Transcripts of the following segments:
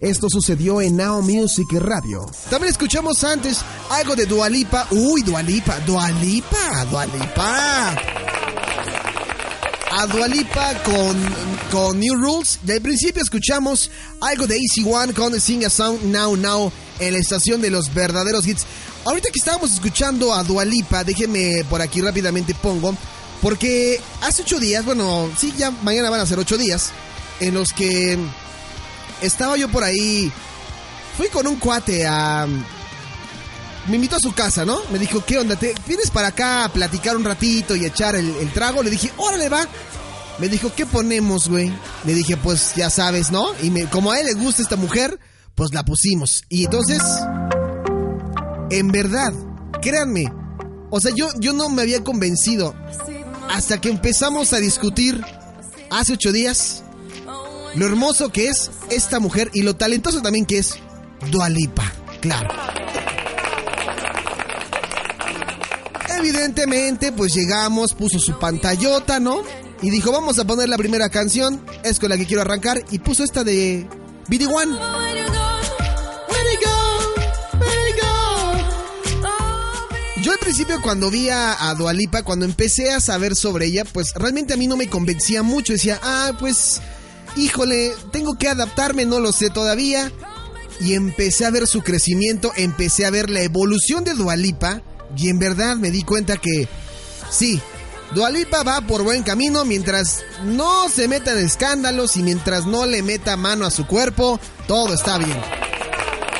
Esto sucedió en Now Music Radio. También escuchamos antes algo de Dualipa. Uy, Dualipa, Dualipa, Dualipa. A Dualipa con, con New Rules. Y al principio escuchamos algo de Easy One con Sing a Song Now Now en la estación de los verdaderos hits. Ahorita que estábamos escuchando a Dualipa, déjenme por aquí rápidamente pongo. Porque hace ocho días, bueno, sí, ya mañana van a ser ocho días, en los que estaba yo por ahí. Fui con un cuate a. Me invitó a su casa, ¿no? Me dijo, ¿qué onda? ¿Te vienes para acá a platicar un ratito y echar el, trago? Le dije, órale, va. Me dijo, ¿qué ponemos, güey? Le dije, pues ya sabes, ¿no? Y me, como a él le gusta esta mujer, pues la pusimos. Y entonces, en verdad, créanme, o sea, yo, yo no me había convencido hasta que empezamos a discutir hace ocho días lo hermoso que es esta mujer y lo talentoso también que es Dualipa, claro. Evidentemente, pues llegamos, puso su pantallota, ¿no? Y dijo, vamos a poner la primera canción, es con la que quiero arrancar, y puso esta de BD One. Yo al principio cuando vi a, a Dualipa, cuando empecé a saber sobre ella, pues realmente a mí no me convencía mucho. Decía, ah, pues, híjole, tengo que adaptarme, no lo sé todavía. Y empecé a ver su crecimiento, empecé a ver la evolución de Dualipa. Y en verdad me di cuenta que, sí, Dualipa va por buen camino mientras no se meta en escándalos y mientras no le meta mano a su cuerpo, todo está bien.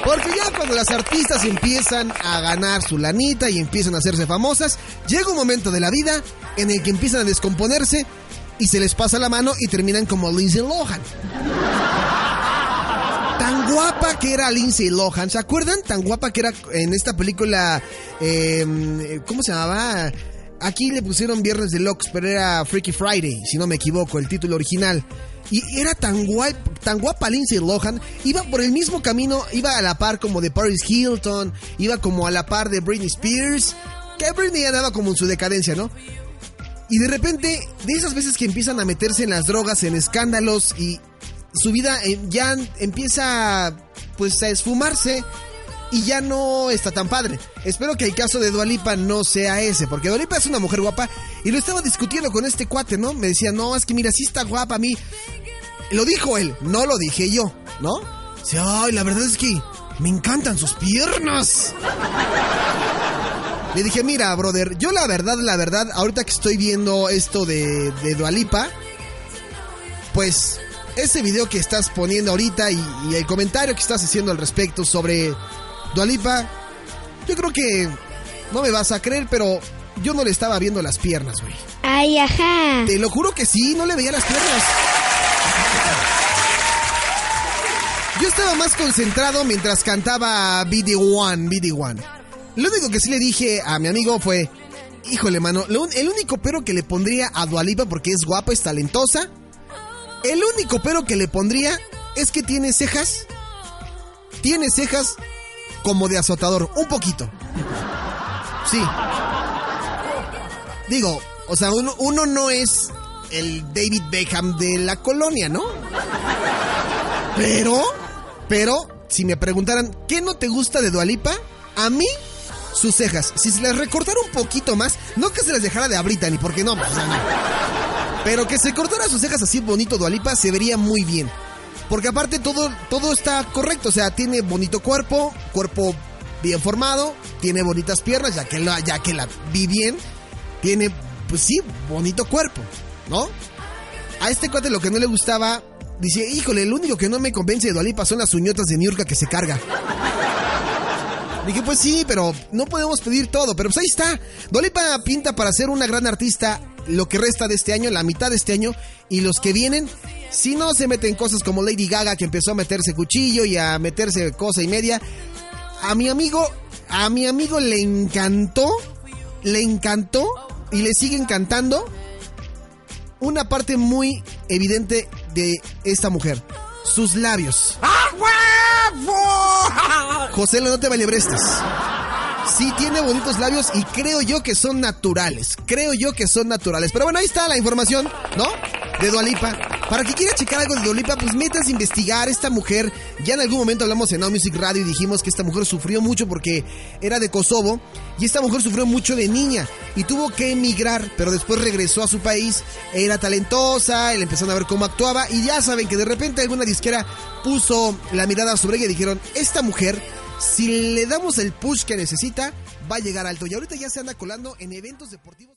Porque ya cuando las artistas empiezan a ganar su lanita y empiezan a hacerse famosas, llega un momento de la vida en el que empiezan a descomponerse y se les pasa la mano y terminan como Lindsay Lohan. Tan guapa que era Lindsay Lohan, ¿se acuerdan? Tan guapa que era en esta película, eh, ¿cómo se llamaba? Aquí le pusieron Viernes de Locks, pero era Freaky Friday, si no me equivoco, el título original. Y era tan guapa, tan guapa Lindsay Lohan, iba por el mismo camino, iba a la par como de Paris Hilton, iba como a la par de Britney Spears, que Britney andaba como en su decadencia, ¿no? Y de repente, de esas veces que empiezan a meterse en las drogas, en escándalos y su vida eh, ya empieza pues a esfumarse y ya no está tan padre. Espero que el caso de Dualipa no sea ese, porque Dualipa es una mujer guapa y lo estaba discutiendo con este cuate, ¿no? Me decía, no, es que mira, sí está guapa a mí. Lo dijo él, no lo dije yo, ¿no? Dice, ay, la verdad es que me encantan sus piernas. Le dije, mira, brother, yo la verdad, la verdad, ahorita que estoy viendo esto de, de Dualipa, pues ese video que estás poniendo ahorita y, y el comentario que estás haciendo al respecto sobre Dualipa, yo creo que no me vas a creer, pero yo no le estaba viendo las piernas, güey. Ay, ajá. Te lo juro que sí, no le veía las piernas. Yo estaba más concentrado mientras cantaba BD One, BD One. Lo único que sí le dije a mi amigo fue, híjole, mano, el único pero que le pondría a Dualipa porque es guapa, es talentosa. El único pero que le pondría es que tiene cejas. Tiene cejas como de azotador, un poquito. Sí. Digo, o sea, uno, uno no es el David Beckham de la colonia, ¿no? Pero, pero, si me preguntaran, ¿qué no te gusta de Dualipa? A mí, sus cejas. Si se las recortara un poquito más, no que se las dejara de a Britney, porque sea, no. Pero que se cortara sus cejas así bonito Dualipa se vería muy bien. Porque aparte todo, todo está correcto, o sea, tiene bonito cuerpo, cuerpo bien formado, tiene bonitas piernas, ya que la, ya que la vi bien, tiene, pues sí, bonito cuerpo, ¿no? A este cuate lo que no le gustaba, dice, híjole, el único que no me convence de Dualipa son las uñotas de Niurka que se carga. Dije, pues sí, pero no podemos pedir todo. Pero pues ahí está. Dolipa pinta para ser una gran artista lo que resta de este año, la mitad de este año y los que vienen. Si no se mete en cosas como Lady Gaga que empezó a meterse cuchillo y a meterse cosa y media, a mi amigo, a mi amigo le encantó, le encantó y le sigue encantando una parte muy evidente de esta mujer, sus labios. José, no te. Sí tiene bonitos labios y creo yo que son naturales. Creo yo que son naturales. Pero bueno, ahí está la información, ¿no? De Dualipa. Para que quiera checar algo de Dualipa, pues metas a investigar. Esta mujer, ya en algún momento hablamos en Now Music Radio y dijimos que esta mujer sufrió mucho porque era de Kosovo. Y esta mujer sufrió mucho de niña y tuvo que emigrar, pero después regresó a su país. Era talentosa, le empezaron a ver cómo actuaba y ya saben que de repente alguna disquera puso la mirada sobre ella y dijeron, esta mujer si le damos el push que necesita, va a llegar alto. Y ahorita ya se anda colando en eventos deportivos.